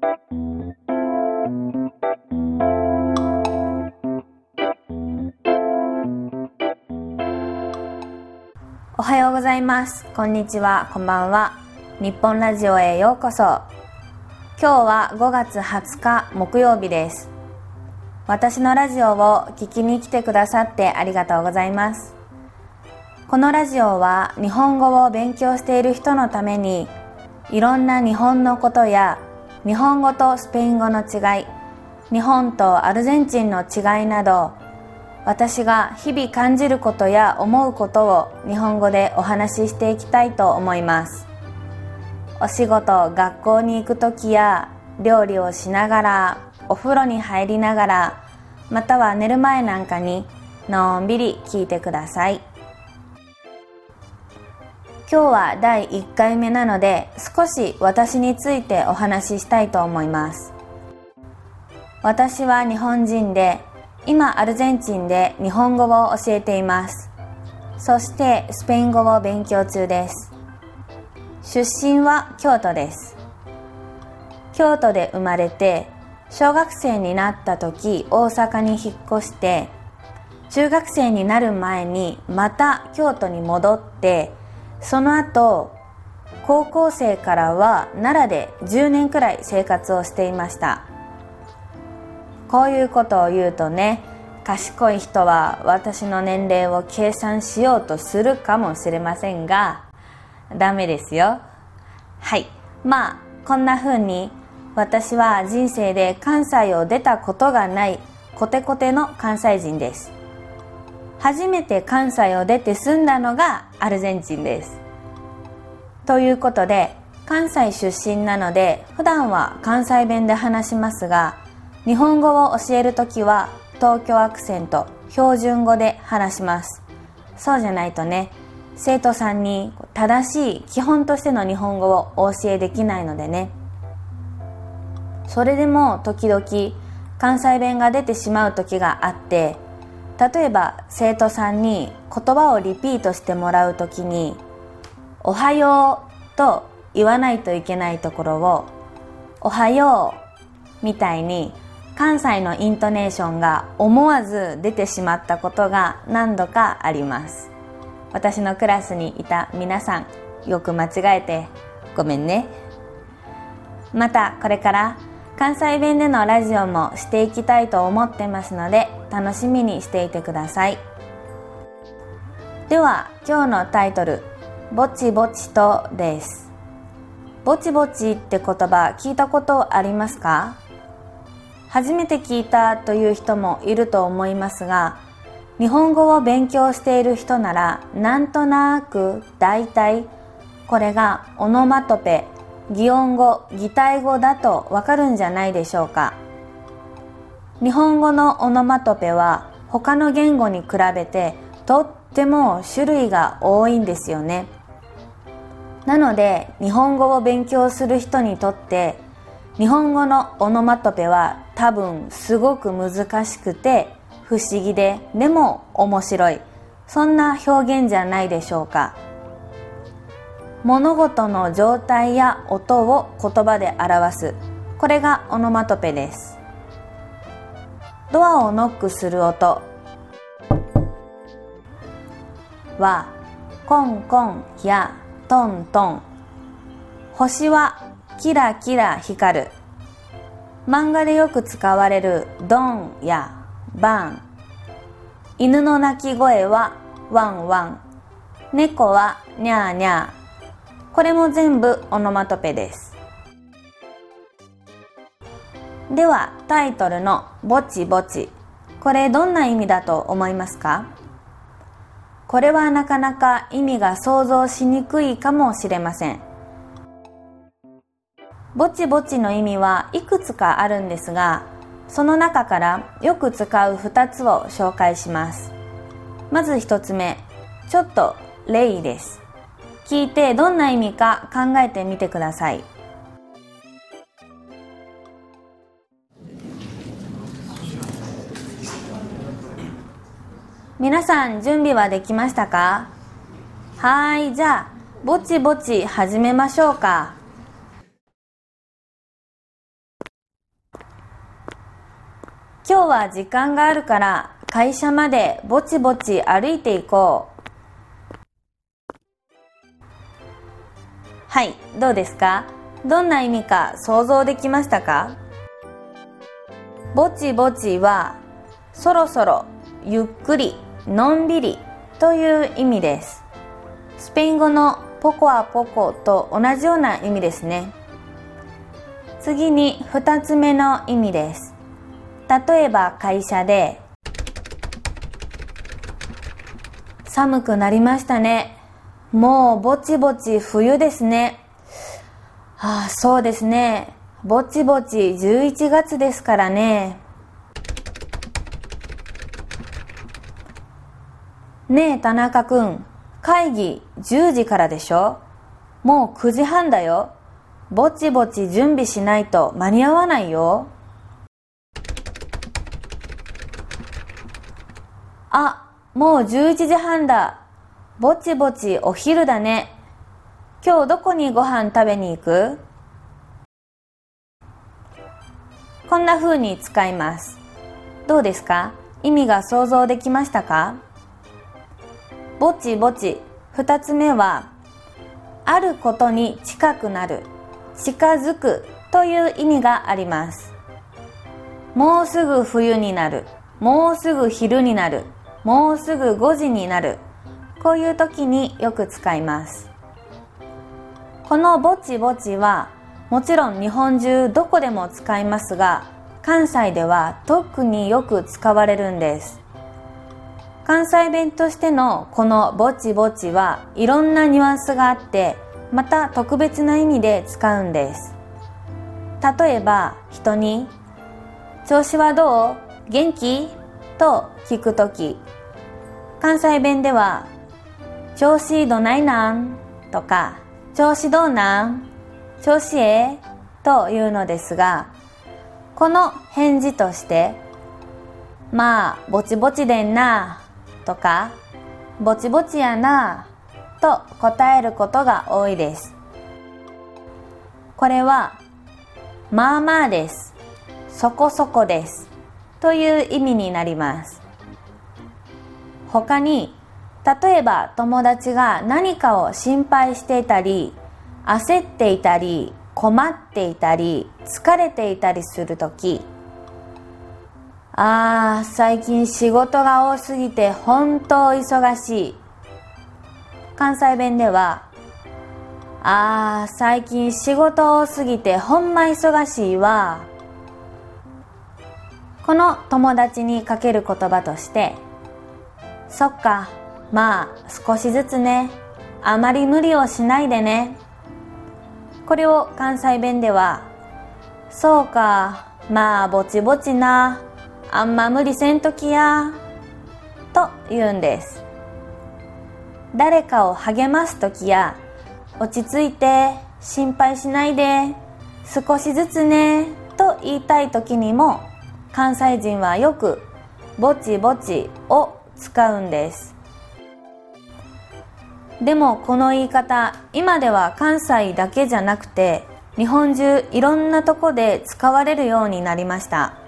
おはようございます。こんにちは。こんばんは。日本ラジオへようこそ。今日は5月20日木曜日です。私のラジオを聞きに来てくださってありがとうございます。このラジオは日本語を勉強している人のためにいろんな日本のことや日本語とスペイン語の違い日本とアルゼンチンの違いなど私が日々感じることや思うことを日本語でお話ししていきたいと思います。お仕事学校に行く時や料理をしながらお風呂に入りながらまたは寝る前なんかにのんびり聞いてください。今日は第1回目なので少し私についてお話ししたいと思います。私は日本人で今アルゼンチンで日本語を教えています。そしてスペイン語を勉強中です。出身は京都です。京都で生まれて小学生になった時大阪に引っ越して中学生になる前にまた京都に戻ってその後高校生からは奈良で10年くらい生活をしていました。こういうことを言うとね賢い人は私の年齢を計算しようとするかもしれませんがダメですよ。はい。まあこんな風に私は人生で関西を出たことがないコテコテの関西人です。初めて関西を出て住んだのがアルゼンチンです。ということで関西出身なので普段は関西弁で話しますが日本語を教えるときは東京アクセント標準語で話します。そうじゃないとね生徒さんに正しい基本としての日本語をお教えできないのでね。それでも時々関西弁が出てしまう時があって例えば生徒さんに言葉をリピートしてもらう時に「おはよう」と言わないといけないところを「おはよう」みたいに関西のイントネーションが思わず出てしまったことが何度かあります。私のクラスにいた皆さんよく間違えてごめんね。またこれから関西弁でのラジオもしていきたいと思ってますので楽しみにしていてください。では今日のタイトル「ぼちぼちと」です。ぼちぼちって言葉聞いたことありますか？初めて聞いたという人もいると思いますが日本語を勉強している人ならなんとなく大体これがオノマトペ擬音語擬態語だとわかるんじゃないでしょうか。日本語のオノマトペは他の言語に比べてとっても種類が多いんですよね。なので日本語を勉強する人にとって日本語のオノマトペは多分すごく難しくて不思議ででも面白い。そんな表現じゃないでしょうか。物事の状態や音を言葉で表す。これがオノマトペです。ドアをノックする音。はコンコンやトントン。星はキラキラ光る。漫画でよく使われるドンやバン。犬の鳴き声はワンワン。猫はニャーニャー。これも全部オノマトペです。ではタイトルのぼちぼち。これどんな意味だと思いますか？これはなかなか意味が想像しにくいかもしれません。ぼちぼちの意味はいくつかあるんですがその中からよく使う2つを紹介します。まず1つ目ちょっと例です。聞いてどんな意味か考えてみてください。皆さん準備はできましたか？はいじゃあぼちぼち始めましょうか。今日は時間があるから会社までぼちぼち歩いていこう。はい、どうですか？どんな意味か想像できましたか？ぼちぼちはそろそろ、ゆっくり、のんびりという意味です。スペイン語のポコアポコと同じような意味ですね。次に2つ目の意味です。例えば会社で寒くなりましたね。もうぼちぼち冬ですね。ああ、そうですね。ぼちぼち11月ですからね。ねえ、田中くん。会議10時からでしょ？もう9時半だよ。ぼちぼち準備しないと間に合わないよ。あ、もう11時半だ。ぼちぼちお昼だね。今日どこにご飯食べに行く？こんな風に使います。どうですか？意味が想像できましたか？ぼちぼち。二つ目は、あることに近くなる、近づくという意味があります。もうすぐ冬になる、もうすぐ昼になる、もうすぐ5時になる。こういう時によく使います。このぼちぼちはもちろん日本中どこでも使いますが関西では特によく使われるんです。関西弁としてのこのぼちぼちはいろんなニュアンスがあってまた特別な意味で使うんです例えば人に「調子はどう？元気?」と聞くとき関西弁では「調子どないなん?」とか「調子どうなん調子ええ?」というのですがこの返事として「まあぼちぼちでんな」とか、ぼちぼちやなと答えることが多いです。これは、まあまあです。そこそこです。という意味になります。他に、例えば友達が何かを心配していたり、焦っていたり、困っていたり、疲れていたりするとき、ああ、最近仕事が多すぎて本当忙しい。関西弁では、ああ、最近仕事多すぎてほんま忙しいわ。この友達にかける言葉として、そっか、まあ少しずつね。あまり無理をしないでね。これを関西弁では、そうか、まあぼちぼちな。あんま無理せんときやと言うんです。誰かを励ますときや落ち着いて心配しないで少しずつねと言いたい時にも関西人はよくぼちぼちを使うんです。でもこの言い方今では関西だけじゃなくて日本中いろんなとこで使われるようになりました。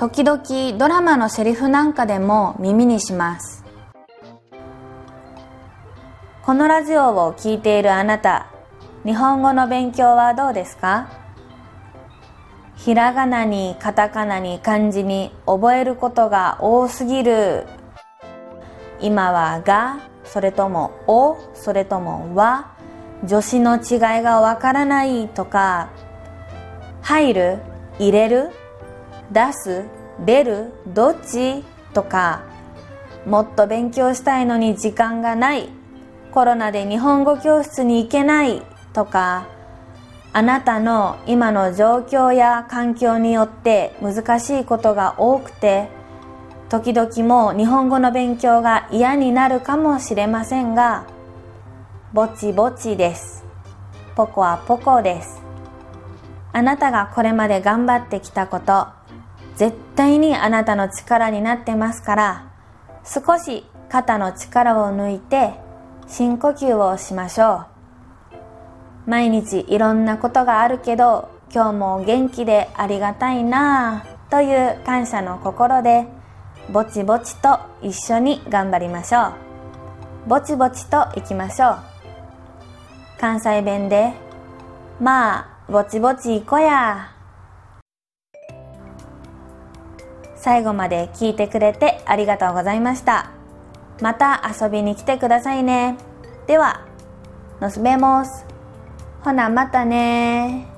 時々ドラマのセリフなんかでも耳にします。このラジオを聴いているあなた、日本語の勉強はどうですか？ひらがなにカタカナに漢字に覚えることが多すぎる。今はが、それともお、それともは、助詞の違いがわからないとか、入る、入れる、出す出るどっち？とかもっと勉強したいのに時間がない。コロナで日本語教室に行けない。とかあなたの今の状況や環境によって難しいことが多くて時々も日本語の勉強が嫌になるかもしれませんがぼちぼちです。ポコはポコです。あなたがこれまで頑張ってきたこと絶対にあなたの力になってますから少し肩の力を抜いて深呼吸をしましょう。毎日いろんなことがあるけど今日も元気でありがたいなという感謝の心でぼちぼちと一緒に頑張りましょう。ぼちぼちといきましょう。関西弁でまあぼちぼち行こや最後まで聞いてくれてありがとうございました。また遊びに来てくださいね。ではのすべもすほなまたね